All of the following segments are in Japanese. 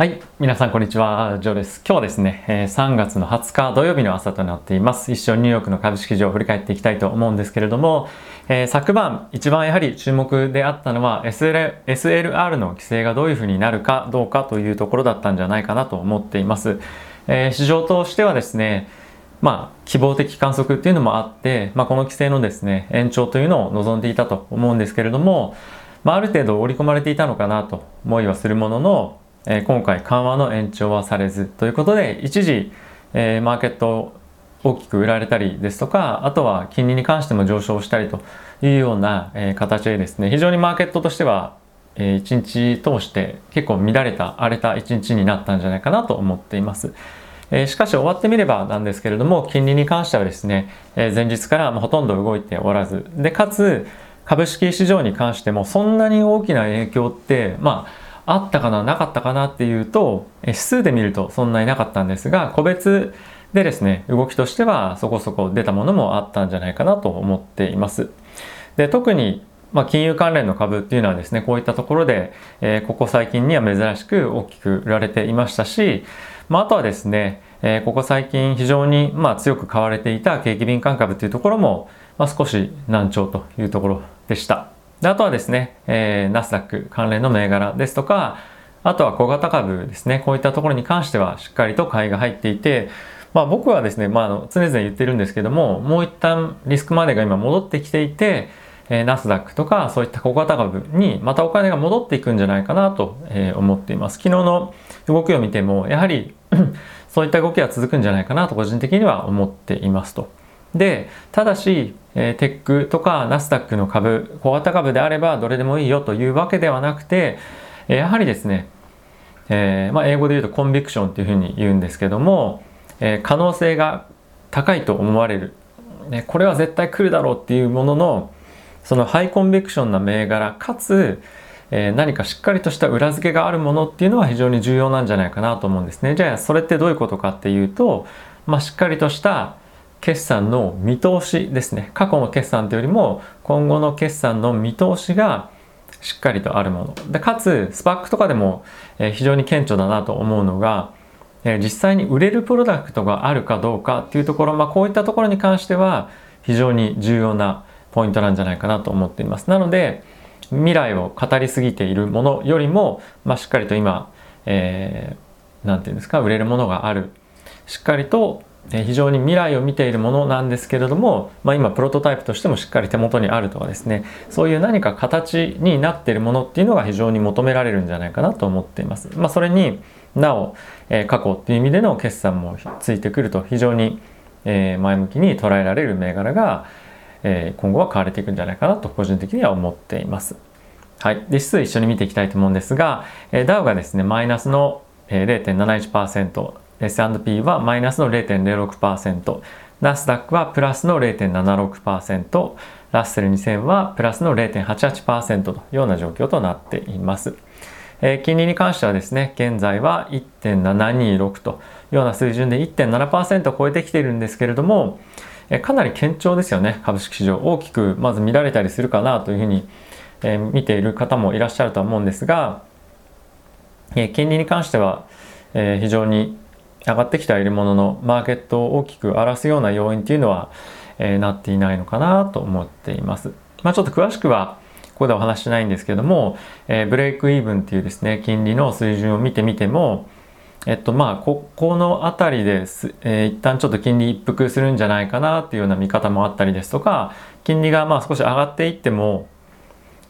はい。皆さん、こんにちは。ジョーです。今日はですね、え3月の20日土曜日の朝となっています。一緒にニューヨークの株式市場を振り返っていきたいと思うんですけれども、え、昨晩、一番やはり注目であったのは SL、SLR の規制がどういうふうになるかどうかというところだったんじゃないかなと思っています。え、市場としてはですね、まあ、希望的観測っていうのもあって、まあ、この規制のですね、延長というのを望んでいたと思うんですけれども、まあ、ある程度織り込まれていたのかなと思いはするものの、え今回緩和の延長はされずということで一時、え、マーケット大きく売られたりですとかあとは金利に関しても上昇したりというような、え、形でですね非常にマーケットとしては、えー、日通して結構乱れた荒れた一日になったんじゃないかなと思っています。え、しかし終わってみればなんですけれども金利に関してはですね、え、前日からほとんど動いておらずでかつ株式市場に関してもそんなに大きな影響ってまああったかななかったかなっていうと指数で見るとそんなになかったんですが個別でですね動きとしてはそこそこ出たものもあったんじゃないかなと思っています。で特にまあ、金融関連の株っていうのはですねこういったところで、えー、ここ最近には珍しく大きく売られていましたし、まあ、あとはですね、えー、ここ最近非常にまあ強く買われていた景気敏感株っていうところも、まあ、少し難聴というところでした。であとはですね、えー、ナスダック関連の銘柄ですとか、あとは小型株ですね、こういったところに関してはしっかりと買いが入っていて、まあ、僕はですね、まあ、常々言ってるんですけども、もう一旦リスクマネーが今戻ってきていて、え、ナスダックとかそういった小型株にまたお金が戻っていくんじゃないかなと、え、思っています。昨日の動きを見ても、やはりそういった動きは続くんじゃないかなと個人的には思っていますと。でただし、えー、テックとかナスダックの株小型株であればどれでもいいよというわけではなくて、え、やはりですね、えーまあ、英語で言うとコンビクションっていうふうに言うんですけども、え、可能性が高いと思われる、ね、これは絶対来るだろうっていうもののそのハイコンビクションな銘柄かつ、え、何かしっかりとした裏付けがあるものっていうのは非常に重要なんじゃないかなと思うんですね。じゃあそれってどういうことかっていうと、まあ、しっかりとした決算の見通しですね。過去の決算というよりも今後の決算の見通しがしっかりとあるもの。でかつスパックとかでも非常に顕著だなと思うのが実際に売れるプロダクトがあるかどうかっていうところ、まあ、こういったところに関しては非常に重要なポイントなんじゃないかなと思っています。なので未来を語りすぎているものよりも、まあ、しっかりと今、えー、て言うんですか売れるものがある。しっかりと非常に未来を見ているものなんですけれども、まあ、今プロトタイプとしてもしっかり手元にあるとかですねそういう何か形になっているものっていうのが非常に求められるんじゃないかなと思っています。まあ、それになお、えー、過去っていう意味での決算もついてくると非常に、えー、前向きに捉えられる銘柄が、えー、今後は買われていくんじゃないかなと個人的には思っています。はい、で指数一緒に見ていきたいと思うんですが、えー、ダウがですねマイナスの0.71%、S&P はマイナスの0.06%、ナスダックはプラスの0.76%、ラッセル2000はプラスの0.88%というような状況となっています。えー、金利に関してはですね、現在は1.726というような水準で1.7%を超えてきているんですけれども、えー、かなり堅調ですよね、株式市場。大きくまず見られたりするかなというふうに、えー、見ている方もいらっしゃるとは思うんですが、えー、金利に関しては、えー、非常に上がってきてはいるもののマーケットを大きく荒らすような要因っていうのは、えー、なっていないのかなと思っています。まあ、ちょっと詳しくはここではお話しないんですけども、えー、ブレイクイーブンっていうですね金利の水準を見てみてもえっとまあここの辺りです、えー、一旦ちょっと金利一服するんじゃないかなっていうような見方もあったりですとか金利がまあ少し上がっていっても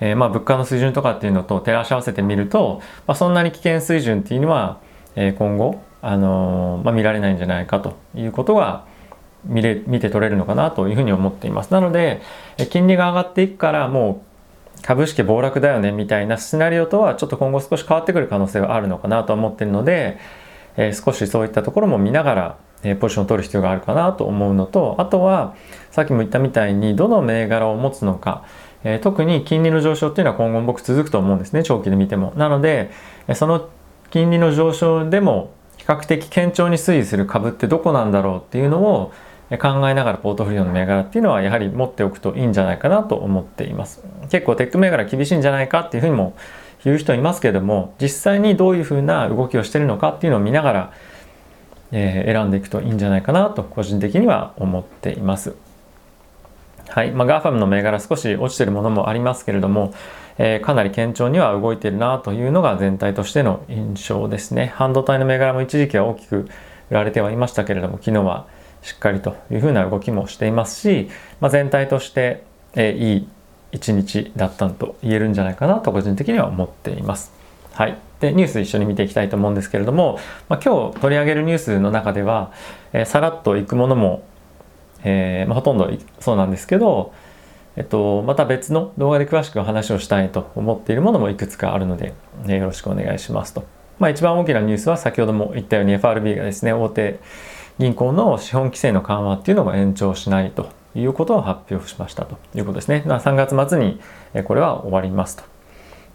えー、まあ物価の水準とかっていうのと照らし合わせてみると、まあ、そんなに危険水準っていうのは、えー、今後あのまあ、見られないんじゃないかということが見れ見て取れるのかなというふうに思っています。なので金利が上がっていくからもう株式暴落だよねみたいなシナリオとはちょっと今後少し変わってくる可能性はあるのかなと思ってるので、えー、少しそういったところも見ながら、えー、ポジションを取る必要があるかなと思うのとあとはさっきも言ったみたいにどの銘柄を持つのか、えー、特に金利の上昇っていうのは今後僕続くと思うんですね長期で見ても。なのでその金利の上昇でも較的堅調に推移する株ってどこなんだろうっていうのを考えながらポートフリオの銘柄っていうのはやはり持っておくといいんじゃないかなと思っています。結構テック銘柄厳しいんじゃないかっていうふうにも言う人います。けれども実際にどういうふうな動きをしてるのかっていうのを見ながら、えー、選んでいくといいんじゃないかなと個人的には思っています。はい。まあ、GAFAM の銘柄少し落ちてるものもありますけれども、えー、かなり堅調には動いてるなというのが全体としての印象ですね。半導体の銘柄も一時期は大きく売られてはいましたけれども昨日はしっかりというふうな動きもしていますし、まあ、全体として、えー、いい一日だったと言えるんじゃないかなと個人的には思っています。はい、でニュース一緒に見ていきたいと思うんですけれども、まあ、今日取り上げるニュースの中では、えー、さらっといくものも、えーまあ、ほとんどそうなんですけど、えっと、また別の動画で詳しくお話をしたいと思っているものもいくつかあるので、ね、よろしくお願いしますと。まあ、一番大きなニュースは先ほども言ったように FRB がですね大手銀行の資本規制の緩和っていうのを延長しないということを発表しましたということですね。ま3月末にこれは終わりますと。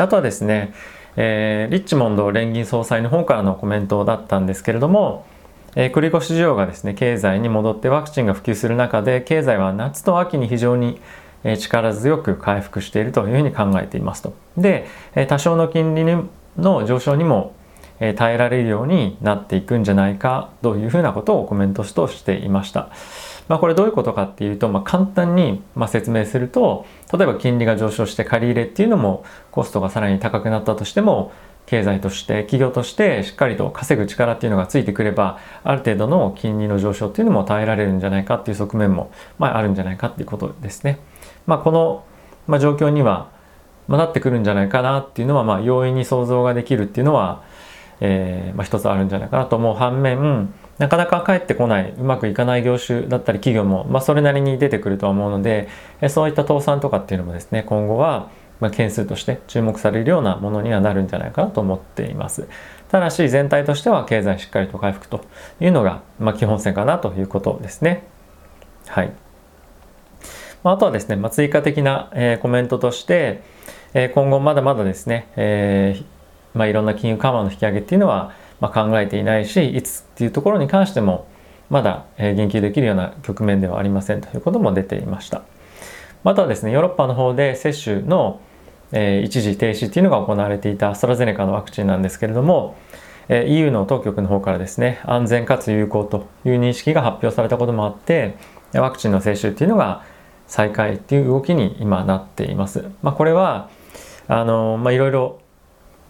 あとはですね、えー、リッチモンド連銀総裁の方からのコメントだったんですけれども、えー、繰越需要がですね経済に戻ってワクチンが普及する中で経済は夏と秋に非常に力強く回復しているというふうに考えていますと。で多少の金利の上昇にも耐えられるようになっていくんじゃないかというふうなことをコメントとしていました。まあ、これどういうことかっていうと、まあ、簡単にま説明すると例えば金利が上昇して借り入れっていうのもコストがさらに高くなったとしても経済として企業としてしっかりと稼ぐ力っていうのがついてくればある程度の金利の上昇っていうのも耐えられるんじゃないかっていう側面も、まあ、あるんじゃないかっていうことですね。まあ、この、まあ、状況には、まあ、なってくるんじゃないかなっていうのは、まあ、容易に想像ができるっていうのは、えーまあ、一つあるんじゃないかなと思う反面なかなか帰ってこないうまくいかない業種だったり企業も、まあ、それなりに出てくるとは思うのでそういった倒産とかっていうのもですね今後はま件数として注目されるようなものにはなるんじゃないかなと思っています。ただし全体としては経済しっかりと回復というのが、まあ、基本線かなということですね。はい。あとはですね、まあ、追加的な、えー、コメントとして、えー、今後まだまだですね、えーまあ、いろんな金融緩和の引き上げっていうのは、まあ、考えていないしいつっていうところに関してもまだえ言及できるような局面ではありませんということも出ていました。またはですねヨーロッパの方で接種の、えー、一時停止っていうのが行われていたアストラゼネカのワクチンなんですけれども、えー、EU の当局の方からですね安全かつ有効という認識が発表されたこともあってワクチンの接種っていうのが再開っていう動きに今なっています。まあ、これはあのまあいろいろ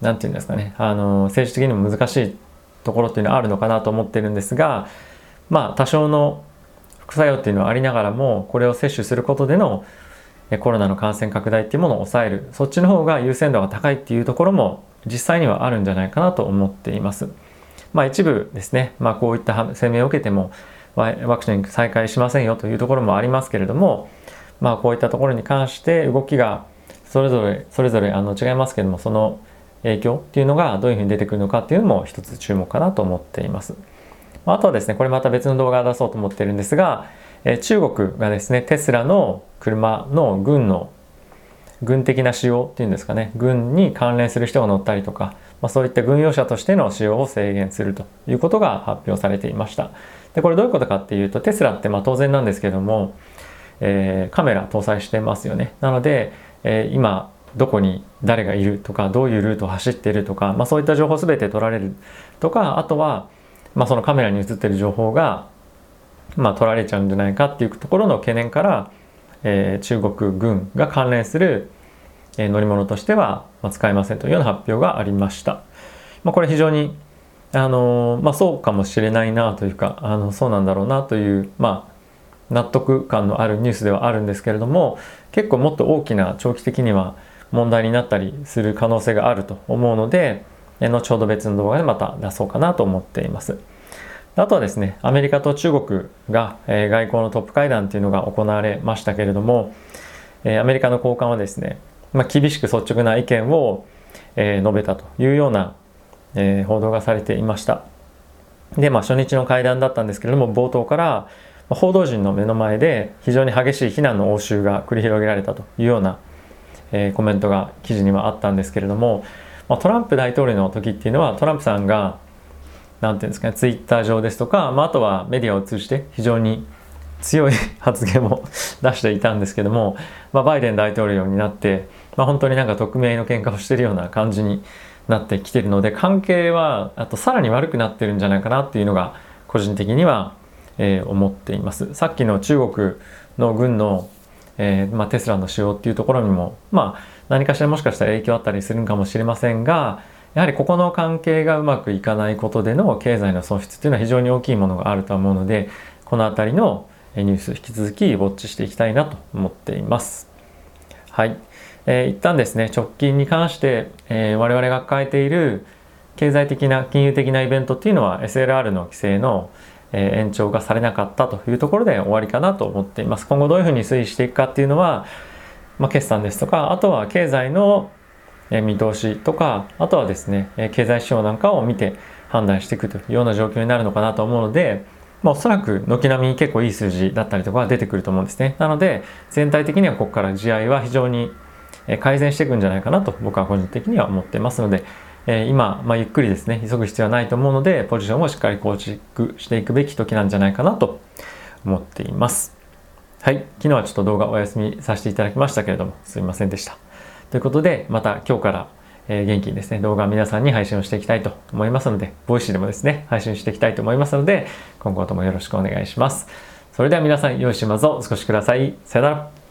何て言うんですかねあの政治的にも難しいところっていうのはあるのかなと思ってるんですがまあ多少の副作用っていうのはありながらもこれを摂取することでのコロナの感染拡大っていうものを抑えるそっちの方が優先度が高いっていうところも実際にはあるんじゃないかなと思っています。まあ一部ですね、まあこういった声明を受けてもワクチン再開しませんよというところもありますけれども、まあこういったところに関して動きがそれぞれそれぞれあの違いますけどもその影響っていうのがどういうふうに出てくるのかっていうのも一つ注目かなと思っています。あとはですね、これまた別の動画を出そうと思ってるんですが、え中国がですね、テスラの車の軍の軍的な使用っていうんですかね、軍に関連する人が乗ったりとか、まあ、そういった軍用車としての使用を制限するということが発表されていました。で、これどういうことかっていうと、テスラってまあ当然なんですけども、えー、カメラ搭載してますよね。なので、えー、今どこに誰がいるとかどういうルートを走っているとか、まあ、そういった情報全て取られるとかあとは、まあ、そのカメラに映ってる情報が、まあ、取られちゃうんじゃないかっていうところの懸念から、えー、中国軍が関連する、えー、乗り物としては、まあ、使えませんというような発表がありました。まあ、これ非常にあのまあ、そうかもしれないなというかあのそうなんだろうなという、まあ、納得感のあるニュースではあるんですけれども結構もっと大きな長期的には問題になったりする可能性があると思うので後ほど別の動画でまた出そうかなと思っています。あとはですね、アメリカと中国が、え外交のトップ会談というのが行われましたけれども、えアメリカの高官はですね、まあ、厳しく率直な意見を、え述べたというような、え報道がされていました。で、まあ、初日の会談だったんですけれども、冒頭から報道陣の目の前で非常に激しい非難の応酬が繰り広げられたというようなえー、コメントが記事にはあったんですけれども、まあ、トランプ大統領の時っていうのはトランプさんが何て言うんですかねツイッター上ですとか、まあ、あとはメディアを通じて非常に強い発言を出していたんですけども、まあ、バイデン大統領になってまあ、本当になんか匿名の喧嘩をしてるような感じになってきてるので関係はあとさらに悪くなってるんじゃないかなっていうのが個人的には、えー、思っていますさっきの中国の軍の、えーまあ、テスラの使用っていうところにもまあ何かしらもしかしたら影響あったりするかもしれませんがやはりここの関係がうまくいかないことでの経済の損失っていうのは非常に大きいものがあると思うのでこの辺りのニュース引き続きウォッチしていきたいなと思っています。はい、えー、一旦ですね直近に関して、えー、我々が抱えている経済的な金融的なイベントっていうのは SLR の規制の延長がされなかったというところで終わりかなと思っています。今後どういうふうに推移していくかっていうのは、まあ、決算ですとかあとは経済の見通しとかあとはですね経済指標なんかを見て判断していくというような状況になるのかなと思うので、まあ、おそらく軒並み結構いい数字だったりとか出てくると思うんですねなので全体的にはここから地合いは非常に改善していくんじゃないかなと僕は個人的には思ってますのでえ今、まあ、ゆっくりですね急ぐ必要はないと思うのでポジションをしっかり構築していくべき時なんじゃないかなと思っていますはい昨日はちょっと動画お休みさせていただきましたけれどもすいませんでしたということで、また今日から、え元気にですね、動画皆さんに配信をしていきたいと思いますので、ボイシーでもですね、配信していきたいと思いますので、今後ともよろしくお願いします。それでは皆さん、良い週末をお過ごしください。さよなら。